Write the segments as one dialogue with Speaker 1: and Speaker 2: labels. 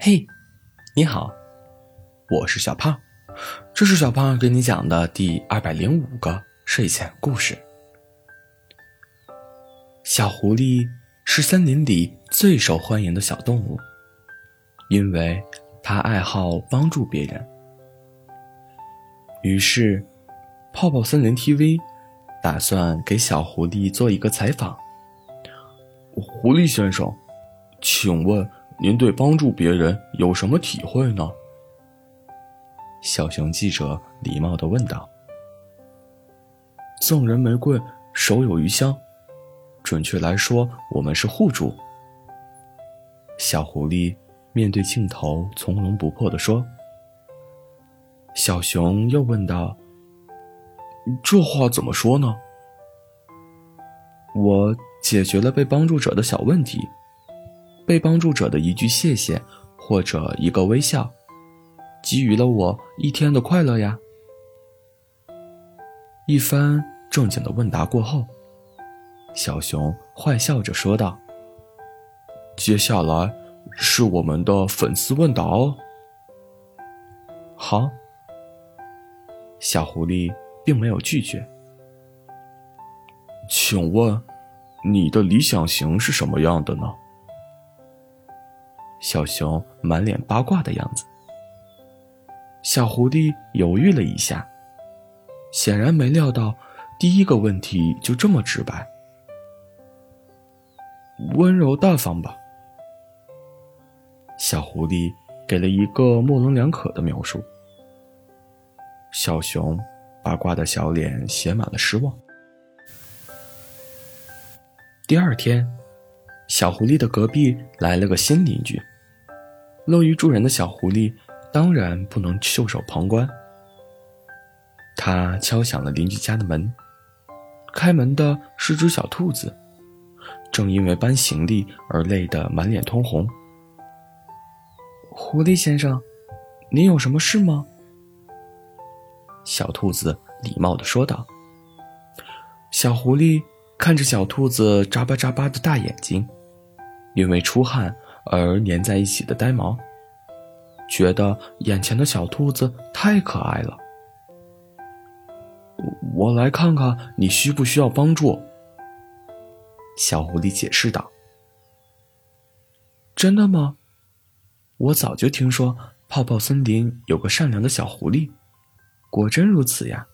Speaker 1: 嘿，你好，我是小胖，这是小胖给你讲的第二百零五个睡前故事。小狐狸是森林里最受欢迎的小动物，因为它爱好帮助别人。于是，泡泡森林 TV 打算给小狐狸做一个采访。
Speaker 2: 狐狸先生，请问？您对帮助别人有什么体会呢？
Speaker 1: 小熊记者礼貌的问道。赠人玫瑰，手有余香。准确来说，我们是互助。小狐狸面对镜头从容不迫的说。小熊又问道：“
Speaker 2: 这话怎么说呢？”
Speaker 1: 我解决了被帮助者的小问题。被帮助者的一句谢谢，或者一个微笑，给予了我一天的快乐呀。一番正经的问答过后，小熊坏笑着说道：“
Speaker 2: 接下来是我们的粉丝问答哦。”
Speaker 1: 好，小狐狸并没有拒绝。
Speaker 2: 请问，你的理想型是什么样的呢？
Speaker 1: 小熊满脸八卦的样子。小狐狸犹豫了一下，显然没料到第一个问题就这么直白。温柔大方吧。小狐狸给了一个模棱两可的描述。小熊八卦的小脸写满了失望。第二天。小狐狸的隔壁来了个新邻居。乐于助人的小狐狸当然不能袖手旁观。他敲响了邻居家的门，开门的是只小兔子，正因为搬行李而累得满脸通红。狐狸先生，您有什么事吗？小兔子礼貌的说道。小狐狸看着小兔子眨巴眨巴的大眼睛。因为出汗而粘在一起的呆毛，觉得眼前的小兔子太可爱了。我来看看你需不需要帮助。小狐狸解释道：“真的吗？我早就听说泡泡森林有个善良的小狐狸，果真如此呀。”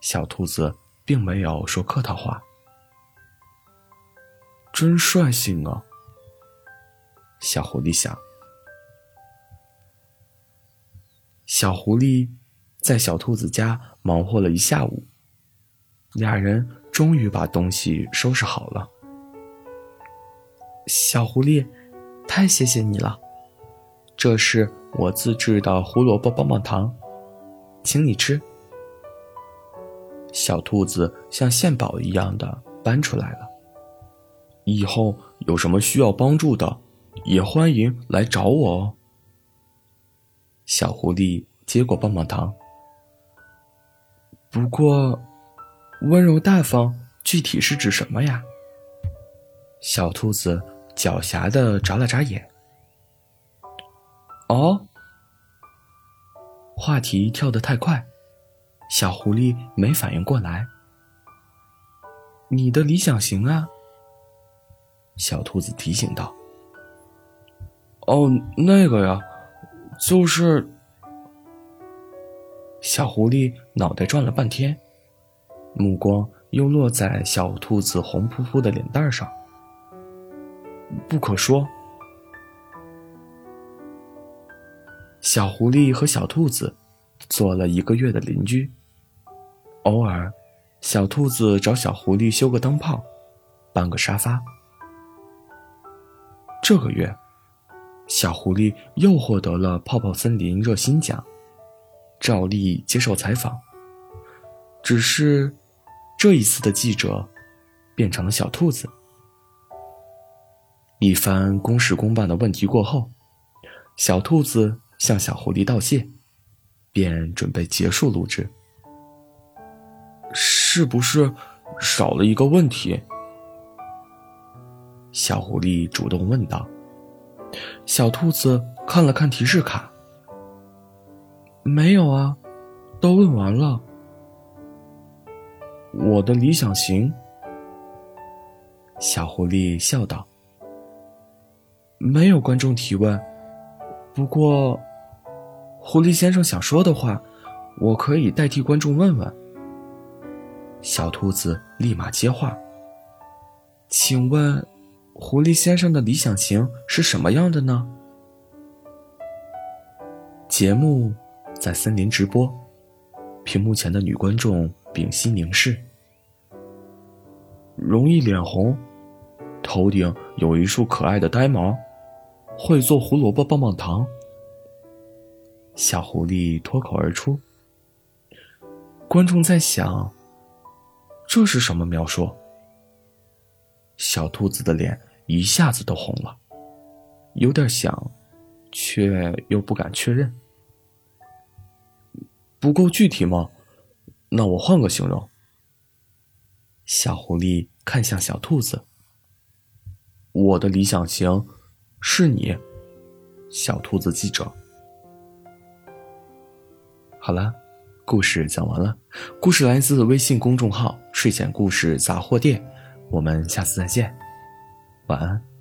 Speaker 1: 小兔子并没有说客套话。真率性啊！小狐狸想。小狐狸在小兔子家忙活了一下午，俩人终于把东西收拾好了。小狐狸，太谢谢你了！这是我自制的胡萝卜棒棒糖，请你吃。小兔子像献宝一样的搬出来了。以后有什么需要帮助的，也欢迎来找我哦。小狐狸接过棒棒糖，不过，温柔大方具体是指什么呀？小兔子狡黠的眨了眨眼。哦，话题跳得太快，小狐狸没反应过来。你的理想型啊？小兔子提醒道：“
Speaker 2: 哦，那个呀，就是……”
Speaker 1: 小狐狸脑袋转了半天，目光又落在小兔子红扑扑的脸蛋上。不可说。小狐狸和小兔子做了一个月的邻居，偶尔，小兔子找小狐狸修个灯泡，搬个沙发。这个月，小狐狸又获得了泡泡森林热心奖，照例接受采访。只是，这一次的记者变成了小兔子。一番公事公办的问题过后，小兔子向小狐狸道谢，便准备结束录制。
Speaker 2: 是不是少了一个问题？
Speaker 1: 小狐狸主动问道：“小兔子看了看提示卡，没有啊，都问完了。
Speaker 2: 我的理想型。
Speaker 1: 小狐狸笑道：“没有观众提问，不过，狐狸先生想说的话，我可以代替观众问问。”小兔子立马接话：“请问，狐狸先生的理想型是什么样的呢？”节目在森林直播，屏幕前的女观众屏息凝视。
Speaker 2: 容易脸红，头顶有一束可爱的呆毛，会做胡萝卜棒棒糖。
Speaker 1: 小狐狸脱口而出。观众在想。这是什么描述？小兔子的脸一下子都红了，有点想，却又不敢确认。
Speaker 2: 不够具体吗？那我换个形容。
Speaker 1: 小狐狸看向小兔子：“
Speaker 2: 我的理想型是你，
Speaker 1: 小兔子记者。”好了。故事讲完了，故事来自微信公众号“睡前故事杂货店”，我们下次再见，晚安。